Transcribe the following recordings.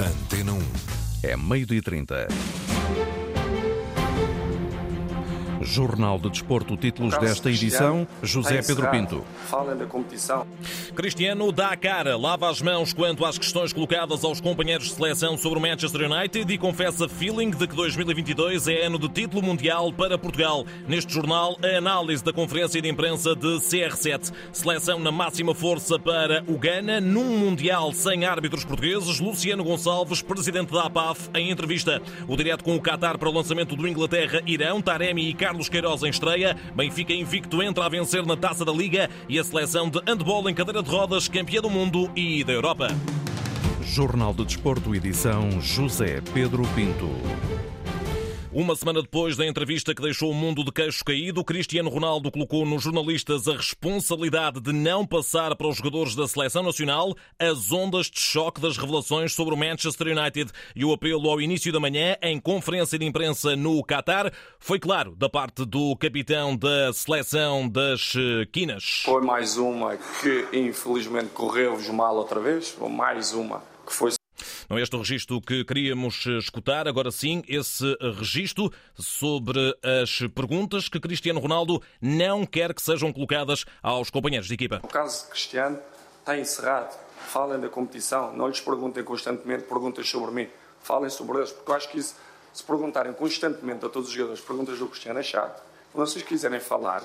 Antena 1. É meio-dia e 30. Jornal de Desporto, títulos desta edição, José Pedro Pinto. Falem da competição. Cristiano dá a cara, lava as mãos quanto às questões colocadas aos companheiros de seleção sobre o Manchester United e confessa feeling de que 2022 é ano de título mundial para Portugal. Neste jornal, a análise da conferência de imprensa de CR7. Seleção na máxima força para o Ghana, num mundial sem árbitros portugueses. Luciano Gonçalves, presidente da APAF, em entrevista. O direto com o Qatar para o lançamento do Inglaterra-Irão, Taremi e Carlos Queiroz em estreia. Benfica invicto entra a vencer na Taça da Liga e a seleção de handball em cadeira de rodas, campeã do mundo e da Europa. Jornal de Desporto, edição José Pedro Pinto. Uma semana depois da entrevista que deixou o mundo de queixo caído, Cristiano Ronaldo colocou nos jornalistas a responsabilidade de não passar para os jogadores da seleção nacional as ondas de choque das revelações sobre o Manchester United e o apelo ao início da manhã em conferência de imprensa no Qatar foi claro da parte do capitão da seleção das Quinas. Foi mais uma que infelizmente correu-vos mal outra vez, ou mais uma que foi não é este o registro que queríamos escutar. Agora sim, esse registro sobre as perguntas que Cristiano Ronaldo não quer que sejam colocadas aos companheiros de equipa. O caso de Cristiano está encerrado. Falem da competição, não lhes perguntem constantemente perguntas sobre mim. Falem sobre eles, porque eu acho que isso, se perguntarem constantemente a todos os jogadores perguntas do Cristiano, é chato. Quando vocês quiserem falar,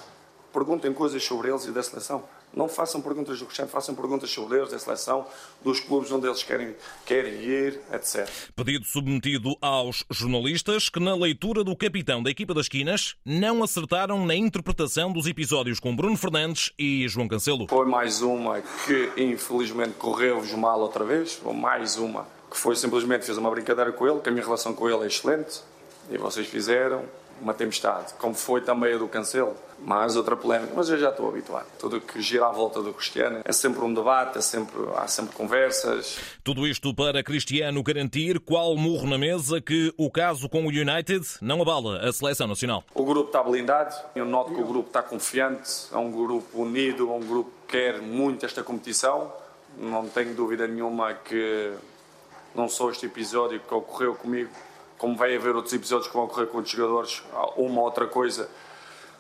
perguntem coisas sobre eles e da seleção. Não façam perguntas do Cristiano, façam perguntas sobre eles, da seleção, dos clubes onde eles querem, querem ir, etc. Pedido submetido aos jornalistas que, na leitura do capitão da equipa das Quinas, não acertaram na interpretação dos episódios com Bruno Fernandes e João Cancelo. Foi mais uma que, infelizmente, correu-vos mal outra vez, ou mais uma que foi simplesmente fez uma brincadeira com ele, que a minha relação com ele é excelente, e vocês fizeram, uma tempestade, como foi também a do Cancelo, mais outra polémica, mas eu já estou habituado. Tudo que gira à volta do Cristiano é sempre um debate, é sempre, há sempre conversas. Tudo isto para Cristiano garantir qual murro na mesa que o caso com o United não abala a seleção nacional. O grupo está blindado, eu noto que o grupo está confiante, é um grupo unido, é um grupo que quer muito esta competição. Não tenho dúvida nenhuma que não só este episódio que ocorreu comigo como vai haver outros episódios que vão ocorrer com outros jogadores, uma outra coisa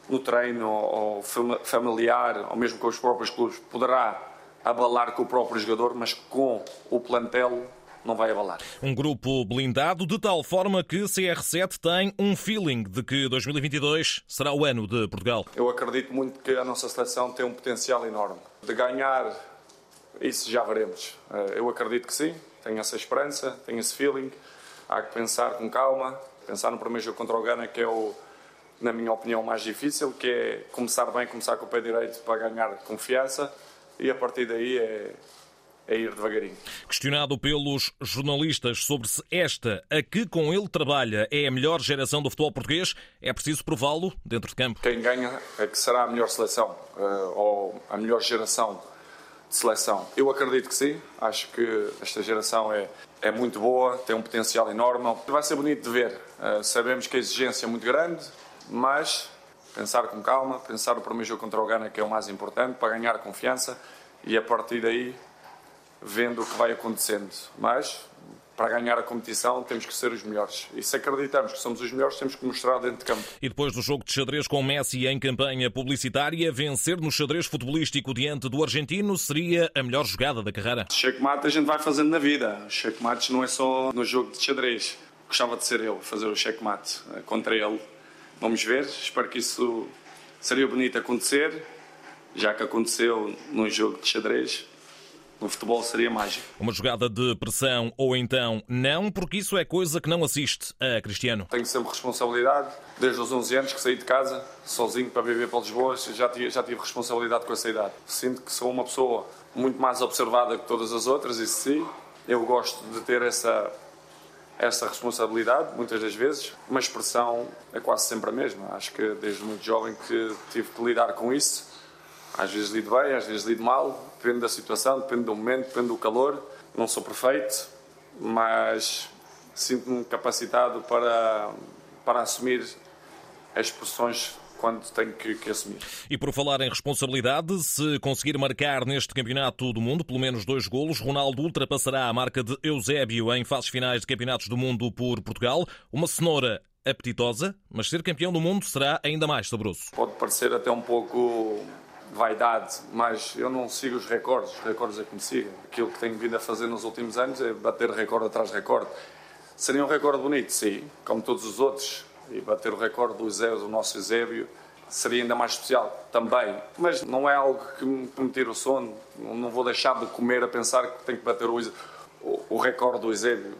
no treino ou familiar, ou mesmo com os próprios clubes, poderá abalar com o próprio jogador, mas com o plantel não vai abalar. Um grupo blindado de tal forma que CR7 tem um feeling de que 2022 será o ano de Portugal. Eu acredito muito que a nossa seleção tem um potencial enorme. De ganhar, isso já veremos. Eh, eu acredito que sim, tenho essa esperança, tenho esse feeling há que pensar com calma, pensar no primeiro jogo contra o Ghana, que é o, na minha opinião, o mais difícil, que é começar bem, começar com o pé direito para ganhar confiança e a partir daí é, é ir devagarinho. Questionado pelos jornalistas sobre se esta, a que com ele trabalha, é a melhor geração do futebol português, é preciso prová-lo dentro de campo. Quem ganha é que será a melhor seleção, eh, ou a melhor geração de seleção. Eu acredito que sim, acho que esta geração é, é muito boa, tem um potencial enorme. Vai ser bonito de ver. Uh, sabemos que a exigência é muito grande, mas pensar com calma, pensar no primeiro jogo contra o Ghana, que é o mais importante, para ganhar confiança e a partir daí vendo o que vai acontecendo. Mas para ganhar a competição temos que ser os melhores. E se acreditamos que somos os melhores, temos que mostrar dentro de campo. E depois do jogo de xadrez com Messi em campanha publicitária, vencer no xadrez futebolístico diante do argentino seria a melhor jogada da carreira. Checkmate a gente vai fazendo na vida. Checkmates não é só no jogo de xadrez. Gostava de ser eu a fazer o checkmate eh, contra ele. Vamos ver. Espero que isso seria bonito acontecer, já que aconteceu num jogo de xadrez no futebol seria mágico. Uma jogada de pressão ou então não, porque isso é coisa que não assiste a Cristiano. Tenho sempre responsabilidade, desde os 11 anos que saí de casa, sozinho para viver para Lisboa, já tive, já tive responsabilidade com essa idade. Sinto que sou uma pessoa muito mais observada que todas as outras, isso sim. Eu gosto de ter essa, essa responsabilidade, muitas das vezes, mas expressão é quase sempre a mesma. Acho que desde muito jovem que tive que lidar com isso às vezes lido bem, às vezes lido mal, depende da situação, depende do momento, depende do calor. Não sou perfeito, mas sinto-me capacitado para, para assumir as expressões quando tenho que, que, assumir. E por falar em responsabilidade, se conseguir marcar neste Campeonato do Mundo pelo menos dois golos, Ronaldo ultrapassará a marca de Eusébio em fases finais de Campeonatos do Mundo por Portugal. Uma cenoura apetitosa, mas ser campeão do mundo será ainda mais saboroso. Pode parecer até um pouco vaidade, mas eu não sigo os recordes, os recordes é que me sigam. Aquilo que tenho vindo a fazer nos últimos anos é bater recorde atrás de recorde. Seria um recorde bonito, sim, como todos os outros, e bater o recorde do Eusébio, do nosso Eusébio, seria ainda mais especial também. Mas não é algo que me, me tire o sono, não vou deixar de comer a pensar que tenho que bater o, o, o recorde do Eusébio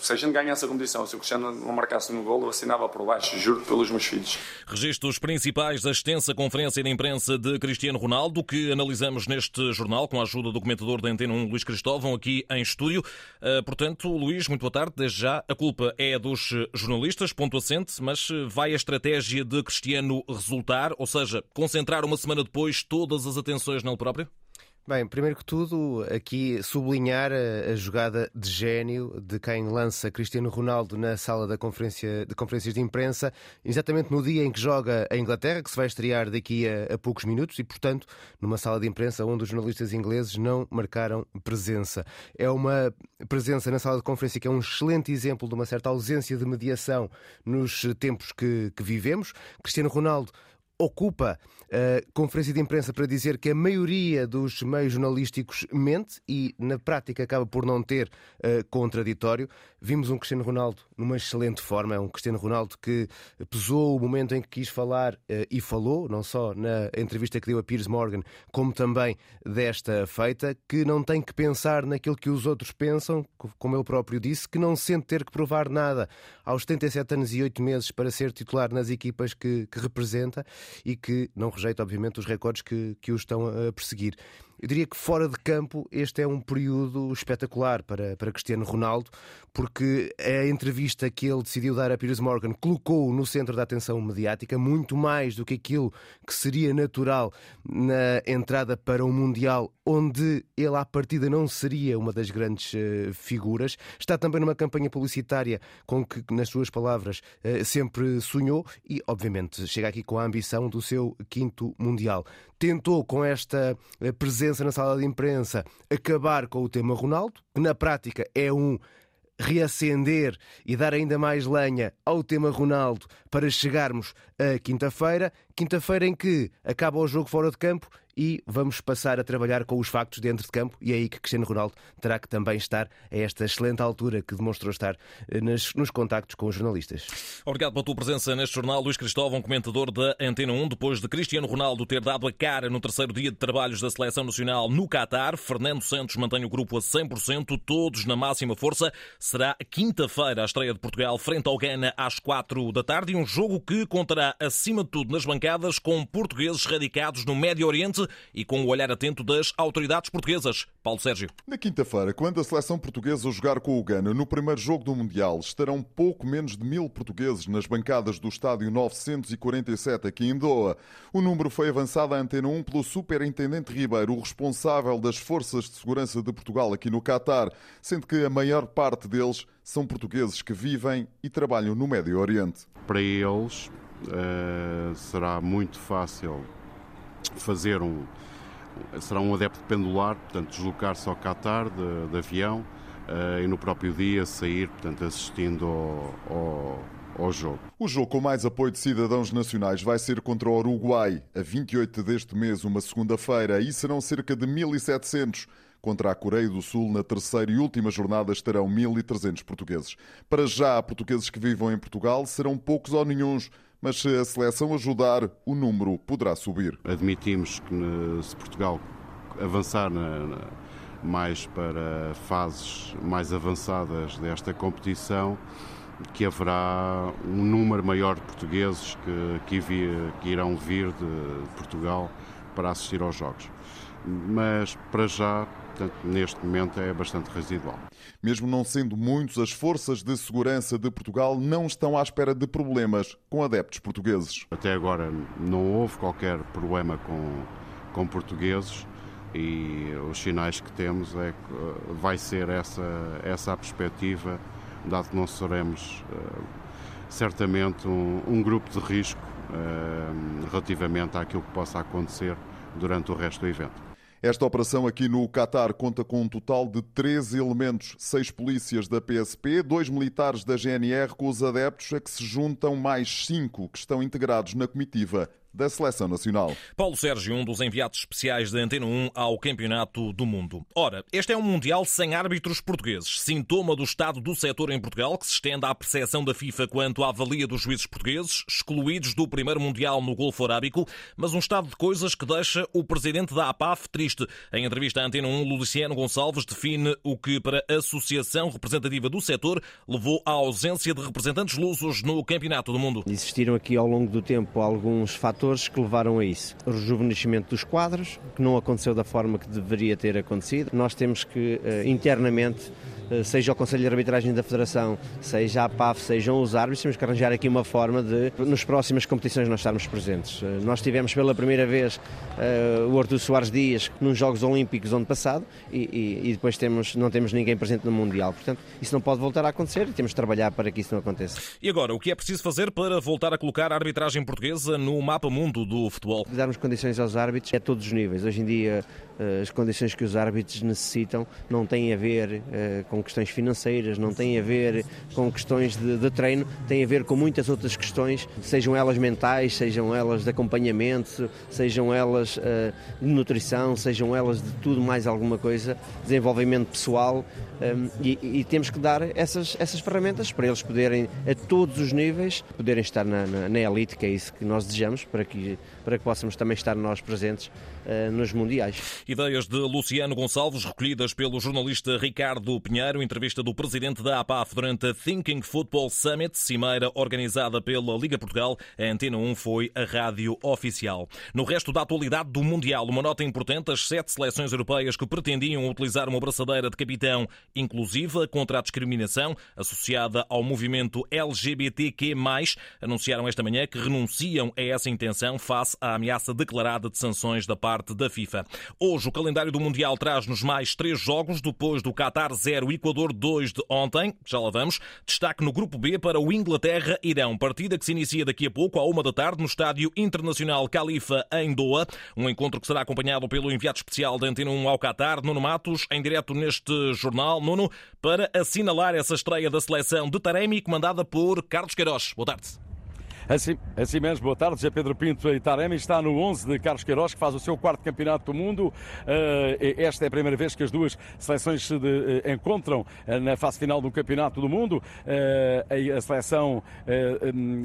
se a gente ganhasse a competição, se o Cristiano não marcasse no golo, eu assinava por baixo, juro pelos meus filhos. Registros principais da extensa conferência de imprensa de Cristiano Ronaldo, que analisamos neste jornal com a ajuda do comentador da Antena 1, Luís Cristóvão, aqui em estúdio. Uh, portanto, Luís, muito boa tarde. Desde já, a culpa é dos jornalistas, ponto assente, mas vai a estratégia de Cristiano resultar, ou seja, concentrar uma semana depois todas as atenções nele próprio? Bem, primeiro que tudo, aqui sublinhar a, a, jogada de gênio de quem lança Cristiano Ronaldo na sala da conferência, de conferências de imprensa, exatamente no dia em que joga a Inglaterra, que se vai estrear daqui a, a poucos minutos, e, portanto, numa sala de imprensa onde os jornalistas ingleses não marcaram presença. É uma presença na sala de conferência que é um excelente exemplo de uma certa ausência de mediação nos tempos que, que vivemos. Cristiano Ronaldo ocupa a conferência de imprensa para dizer que a maioria dos meios jornalísticos mente e, na prática, acaba por não ter uh, contraditório. Vimos um Cristiano Ronaldo numa excelente forma, é um Cristiano Ronaldo que pesou o momento em que quis falar uh, e falou, não só na entrevista que deu a Piers Morgan, como também desta feita, que não tem que pensar naquilo que os outros pensam, como ele próprio disse, que não sente ter que provar nada aos 77 anos e 8 meses para ser titular nas equipas que, que representa e que não rejeita, obviamente, os recordes que, que o estão a perseguir. Eu diria que fora de campo este é um período espetacular para, para Cristiano Ronaldo, porque a entrevista que ele decidiu dar a Piers Morgan colocou-o no centro da atenção mediática, muito mais do que aquilo que seria natural na entrada para o Mundial, onde ele à partida não seria uma das grandes uh, figuras. Está também numa campanha publicitária com que, nas suas palavras, uh, sempre sonhou e, obviamente, chega aqui com a ambição do seu quinto Mundial. Tentou com esta uh, presença na sala de imprensa acabar com o tema Ronaldo, que na prática é um reacender e dar ainda mais lenha ao tema Ronaldo para chegarmos a quinta-feira, quinta-feira em que acaba o jogo fora de campo e vamos passar a trabalhar com os factos dentro de campo. E é aí que Cristiano Ronaldo terá que também estar a esta excelente altura que demonstrou estar eh, nos, nos contactos com os jornalistas. Obrigado pela tua presença neste jornal, Luís Cristóvão, comentador da Antena 1, depois de Cristiano Ronaldo ter dado a cara no terceiro dia de trabalhos da Seleção Nacional no Qatar, Fernando Santos mantém o grupo a 100%, todos na máxima força. Será quinta-feira a estreia de Portugal frente ao Ghana às 4 da tarde. Um jogo que contará, acima de tudo, nas bancadas com portugueses radicados no Médio Oriente e com o olhar atento das autoridades portuguesas. Paulo Sérgio. Na quinta-feira, quando a seleção portuguesa jogar com o Ghana no primeiro jogo do Mundial, estarão pouco menos de mil portugueses nas bancadas do estádio 947 aqui em Doha. O número foi avançado à Antena 1 pelo Superintendente Ribeiro, o responsável das Forças de Segurança de Portugal aqui no Catar, sendo que a maior parte deles são portugueses que vivem e trabalham no Médio Oriente. Para eles uh, será muito fácil fazer um. Será um adepto pendular, portanto, deslocar-se ao Qatar de, de avião uh, e no próprio dia sair, portanto, assistindo ao, ao, jogo. O jogo com mais apoio de cidadãos nacionais vai ser contra o Uruguai, a 28 deste mês, uma segunda-feira, e serão cerca de 1.700. Contra a Coreia do Sul, na terceira e última jornada, estarão 1.300 portugueses. Para já, portugueses que vivam em Portugal serão poucos ou nenhums mas se a seleção ajudar, o número poderá subir. Admitimos que se Portugal avançar na, na, mais para fases mais avançadas desta competição, que haverá um número maior de portugueses que, que, vi, que irão vir de Portugal para assistir aos Jogos. Mas, para já, portanto, neste momento é bastante residual. Mesmo não sendo muitos, as forças de segurança de Portugal não estão à espera de problemas com adeptos portugueses. Até agora não houve qualquer problema com, com portugueses e os sinais que temos é que eh, vai ser essa, essa a perspectiva, dado que não seremos uh, certamente um, um grupo de risco relativamente àquilo que possa acontecer durante o resto do evento. Esta operação aqui no Catar conta com um total de 13 elementos, seis polícias da PSP, dois militares da GNR com os adeptos a que se juntam mais cinco que estão integrados na comitiva da Seleção Nacional. Paulo Sérgio, um dos enviados especiais da Antena 1 ao Campeonato do Mundo. Ora, este é um Mundial sem árbitros portugueses, sintoma do estado do setor em Portugal, que se estende à percepção da FIFA quanto à avalia dos juízes portugueses, excluídos do primeiro Mundial no Golfo Arábico, mas um estado de coisas que deixa o presidente da APAF triste. Em entrevista à Antena 1, Luciano Gonçalves define o que, para a Associação Representativa do Setor, levou à ausência de representantes lusos no Campeonato do Mundo. Existiram aqui ao longo do tempo alguns fatores fatores que levaram a isso. O rejuvenescimento dos quadros, que não aconteceu da forma que deveria ter acontecido. Nós temos que, eh, internamente, seja o Conselho de Arbitragem da Federação, seja a PAF, sejam os árbitros, temos que arranjar aqui uma forma de, nas próximas competições, nós estarmos presentes. Eh, nós tivemos pela primeira vez uh, o Artur Soares Dias nos Jogos Olímpicos ano passado e, e, e, depois temos, não temos ninguém presente no Mundial. Portanto, isso não pode voltar a acontecer e temos de trabalhar para que isso não aconteça. E agora, o que é preciso fazer para voltar a colocar a arbitragem portuguesa no mapa mundo do futebol? Darmos condições aos árbitros a todos os níveis. Hoje em dia, as condições que os árbitros necessitam não têm a ver uh, com questões financeiras, não têm a ver com questões de, de, treino, têm a ver com muitas outras questões, sejam elas mentais, sejam elas de acompanhamento, sejam elas uh, de nutrição, sejam elas de tudo mais alguma coisa, desenvolvimento pessoal um, e, e, temos que dar essas, essas ferramentas para eles poderem, a todos os níveis, poderem estar na, na, na elite, que é isso que nós desejamos, para que, para que possamos também estar nós presentes uh, nos Mundiais. Ideias de Luciano Gonçalves, recolhidas pelo jornalista Ricardo Pinheiro, entrevista do presidente da APAF durante a Thinking Football Summit, cimeira organizada pela Liga Portugal. A Antena 1 foi a rádio oficial. No resto da atualidade do Mundial, uma nota importante: as sete seleções europeias que pretendiam utilizar uma braçadeira de capitão inclusiva contra a discriminação associada ao movimento LGBTQ, anunciaram esta manhã que renunciam a essa intenção face à ameaça declarada de sanções da parte da FIFA. Hoje, o calendário do Mundial traz-nos mais três jogos depois do Qatar 0 Equador 2 de ontem. Já lá vamos. Destaque no grupo B para o Inglaterra-Irão. Partida que se inicia daqui a pouco, à uma da tarde, no Estádio Internacional Khalifa, em Doha. Um encontro que será acompanhado pelo enviado especial da Antena 1 ao Qatar, Nuno Matos, em direto neste jornal. Nuno, para assinalar essa estreia da seleção de Taremi, comandada por Carlos Queiroz. Boa tarde. Assim, assim mesmo, boa tarde. Já Pedro Pinto e Taremi está no 11 de Carlos Queiroz, que faz o seu quarto campeonato do mundo. Eh, esta é a primeira vez que as duas seleções se eh, encontram eh, na fase final do campeonato do mundo. A seleção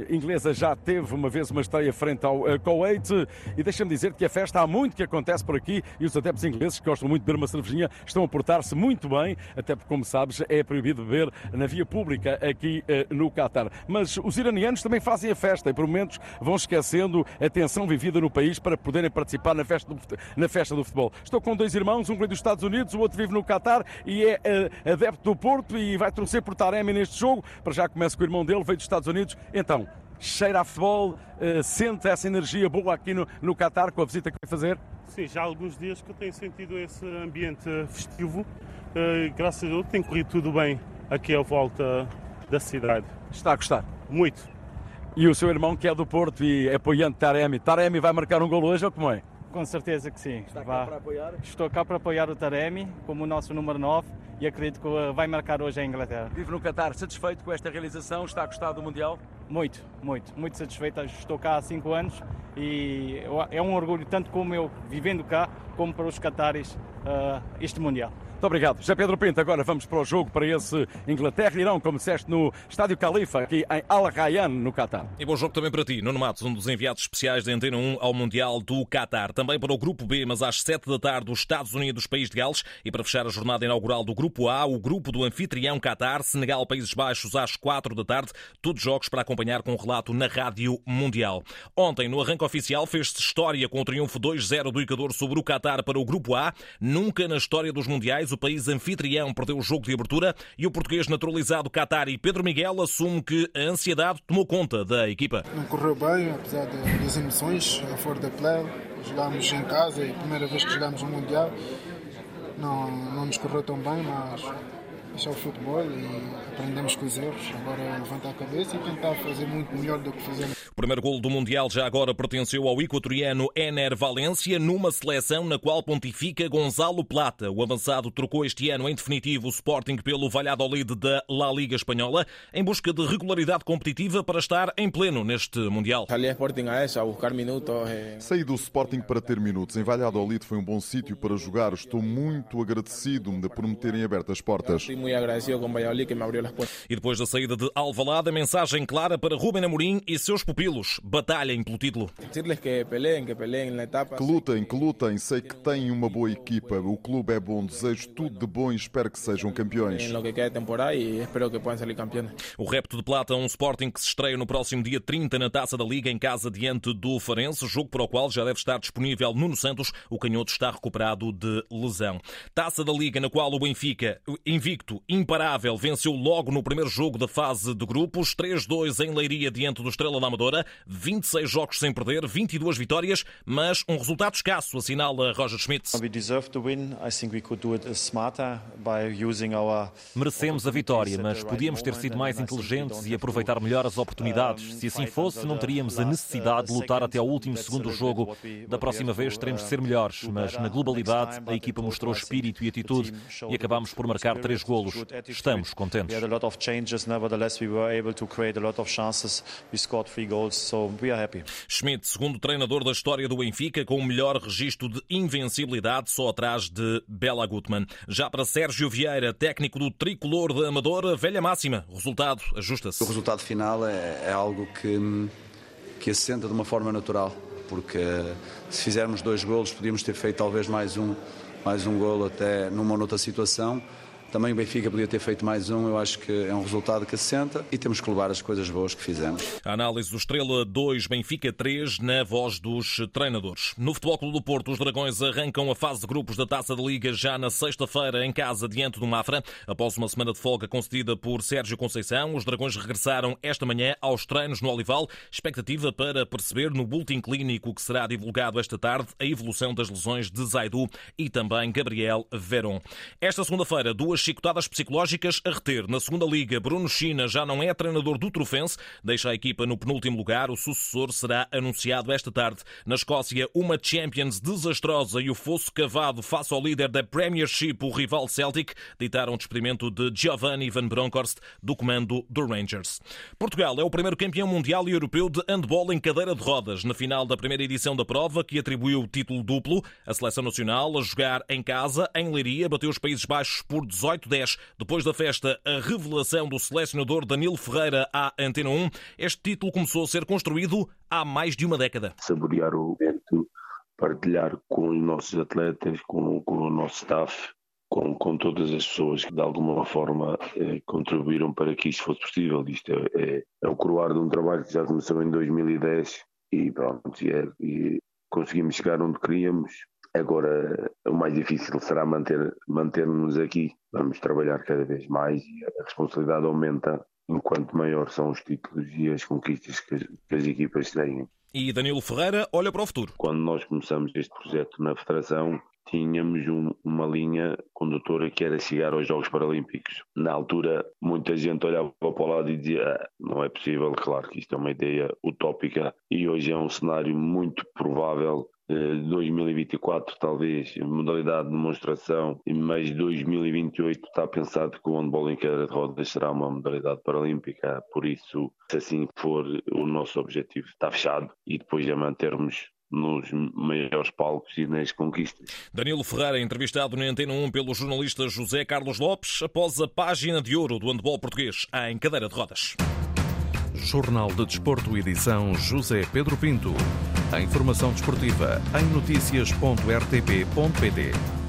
inglesa já teve uma vez uma estreia frente ao Kuwait. E deixa-me dizer que a festa há muito que acontece por aqui e os adeptos ingleses que gostam muito de beber uma cervejinha estão a portar-se muito bem, até porque, como sabes, é proibido beber na via pública aqui no Qatar. Mas os iranianos também fazem a festa festa e por momentos vão esquecendo a tensão vivida no país para poderem participar na festa do, na festa do futebol. Estou com dois irmãos, um veio dos Estados Unidos, o outro vive no Qatar e é uh, adepto do Porto e vai torcer por Taremi neste jogo. Para já começa com o irmão dele, veio dos Estados Unidos. Então, cheira a futebol, uh, sente essa energia boa aqui no, no Qatar com a visita que vai fazer? Sim, já há alguns dias que eu tenho sentido esse ambiente festivo. Uh, graças a Deus tem corrido tudo bem aqui à volta da cidade. Está a gostar? Muito. E o seu irmão que é do Porto e é apoiante Taremi. Taremi vai marcar um gol hoje ou como é? Com certeza que sim. Está cá para apoiar? Estou cá para apoiar o Taremi como o nosso número 9 e acredito que vai marcar hoje a Inglaterra. Vive no Qatar, satisfeito com esta realização? Está a gostar do Mundial? Muito, muito, muito satisfeito. Estou cá há 5 anos e é um orgulho, tanto como eu vivendo cá, como para os cataris, uh, este Mundial. Muito obrigado. Já Pedro Pinto, agora vamos para o jogo, para esse Inglaterra-Irão, como disseste, no Estádio Califa, aqui em Al Rayyan, no Qatar. E bom jogo também para ti, Nuno Matos, um dos enviados especiais da Antena 1 ao Mundial do Qatar. Também para o Grupo B, mas às 7 da tarde, os Estados Unidos, País de Gales. E para fechar a jornada inaugural do Grupo A, o grupo do anfitrião Qatar, Senegal, Países Baixos, às 4 da tarde. Todos jogos para acompanhar com um relato na Rádio Mundial. Ontem, no arranque oficial, fez-se história com o triunfo 2-0 do Equador sobre o Qatar para o Grupo A. Nunca na história dos Mundiais o país anfitrião perdeu o jogo de abertura e o português naturalizado Qatari Pedro Miguel assume que a ansiedade tomou conta da equipa. Não correu bem, apesar das emoções, a fora da play. Jogámos em casa, é a primeira vez que jogámos no Mundial. Não, não nos correu tão bem, mas Este é o futebol e aprendemos com os erros. Agora levantar a cabeça e tentar fazer muito melhor do que fizemos. O primeiro gol do Mundial já agora pertenceu ao equatoriano Ener Valência, numa seleção na qual pontifica Gonzalo Plata. O avançado trocou este ano em definitivo o Sporting pelo Valladolid da La Liga Espanhola, em busca de regularidade competitiva para estar em pleno neste Mundial. Eh. Saí do Sporting para ter minutos. Em Valladolid foi um bom sítio para jogar. Estou muito agradecido por me terem aberto as portas. E depois da saída de Alvalade, a mensagem clara para Ruben Amorim e seus pupilos. Batalhem pelo título. Que lutem, que lutem. Sei que têm uma boa equipa. O clube é bom. Desejo tudo de bom e espero que sejam campeões. O repto de plata, um Sporting que se estreia no próximo dia 30 na Taça da Liga em casa diante do Farense, jogo para o qual já deve estar disponível Nuno Santos. O canhoto está recuperado de lesão. Taça da Liga na qual o Benfica, invicto, imparável, venceu logo no primeiro jogo da fase de grupos, 3-2 em Leiria diante do Estrela da Amadora, 26 jogos sem perder, 22 vitórias, mas um resultado escasso, assinala Roger Schmidt. Merecemos a vitória, mas podíamos ter sido mais inteligentes e aproveitar melhor as oportunidades. Se assim fosse, não teríamos a necessidade de lutar até ao último segundo do jogo. Da próxima vez teremos de ser melhores, mas na globalidade a equipa mostrou espírito e atitude e acabamos por marcar três golos. Estamos contentes. Schmidt, segundo treinador da história do Benfica, com o melhor registro de invencibilidade, só atrás de Bela Gutmann. Já para Sérgio Vieira, técnico do tricolor de Amadora, velha máxima. Resultado ajusta-se. O resultado final é, é algo que, que assenta de uma forma natural, porque se fizermos dois golos, podíamos ter feito talvez mais um mais um golo até numa outra situação. Também o Benfica podia ter feito mais um, eu acho que é um resultado que assenta e temos que levar as coisas boas que fizemos. A análise do Estrela 2, Benfica 3, na voz dos treinadores. No Futebol Clube do Porto, os Dragões arrancam a fase de grupos da Taça da Liga já na sexta-feira em casa diante do Mafra. Após uma semana de folga concedida por Sérgio Conceição, os Dragões regressaram esta manhã aos treinos no Olival, expectativa para perceber no boletim clínico que será divulgado esta tarde a evolução das lesões de Zaidu e também Gabriel Veron. Esta segunda-feira, duas chicotadas psicológicas a reter. Na segunda liga, Bruno China já não é treinador do Trofense, deixa a equipa no penúltimo lugar. O sucessor será anunciado esta tarde. Na Escócia, uma Champions desastrosa e o fosso cavado face ao líder da Premiership, o rival Celtic, ditaram o despedimento de Giovanni Van Bronckhorst do comando do Rangers. Portugal é o primeiro campeão mundial e europeu de handball em cadeira de rodas. Na final da primeira edição da prova, que atribuiu o título duplo, a seleção nacional, a jogar em casa, em Leiria, bateu os Países Baixos por 18 18-10. Depois da festa, a revelação do selecionador Danilo Ferreira à Antena 1, este título começou a ser construído há mais de uma década. Saborear o evento, partilhar com os nossos atletas, com, com o nosso staff, com, com todas as pessoas que de alguma forma eh, contribuíram para que isto fosse possível. Isto é, é, é, o coroar de um trabalho que já começou em 2010 e pronto, e, é, e conseguimos chegar onde queríamos Agora, o mais difícil será manter, manter-nos aqui. Vamos trabalhar cada vez mais e a responsabilidade aumenta enquanto maior são os títulos e as conquistas que as, que as equipas têm. E Danilo Ferreira olha para o futuro. Quando nós começamos este projeto na Federação, tínhamos um, uma linha condutora que era chegar aos Jogos Paralímpicos. Na altura, muita gente olhava para o lado e dizia: ah, não é possível, claro que isto é uma ideia utópica, e hoje é um cenário muito provável 2024 talvez modalidade de demonstração mas 2028 está pensado que o handball em cadeira de rodas será uma modalidade paralímpica por isso se assim for o nosso objetivo está fechado e depois é mantermos nos maiores palcos e nas conquistas. Danilo Ferreira, entrevistado na Antena 1 pelo jornalista José Carlos Lopes, após a página de ouro do handball português em cadeira de rodas. Jornal de Desporto, edição José Pedro Pinto. A informação desportiva em notícias.rtp.pt.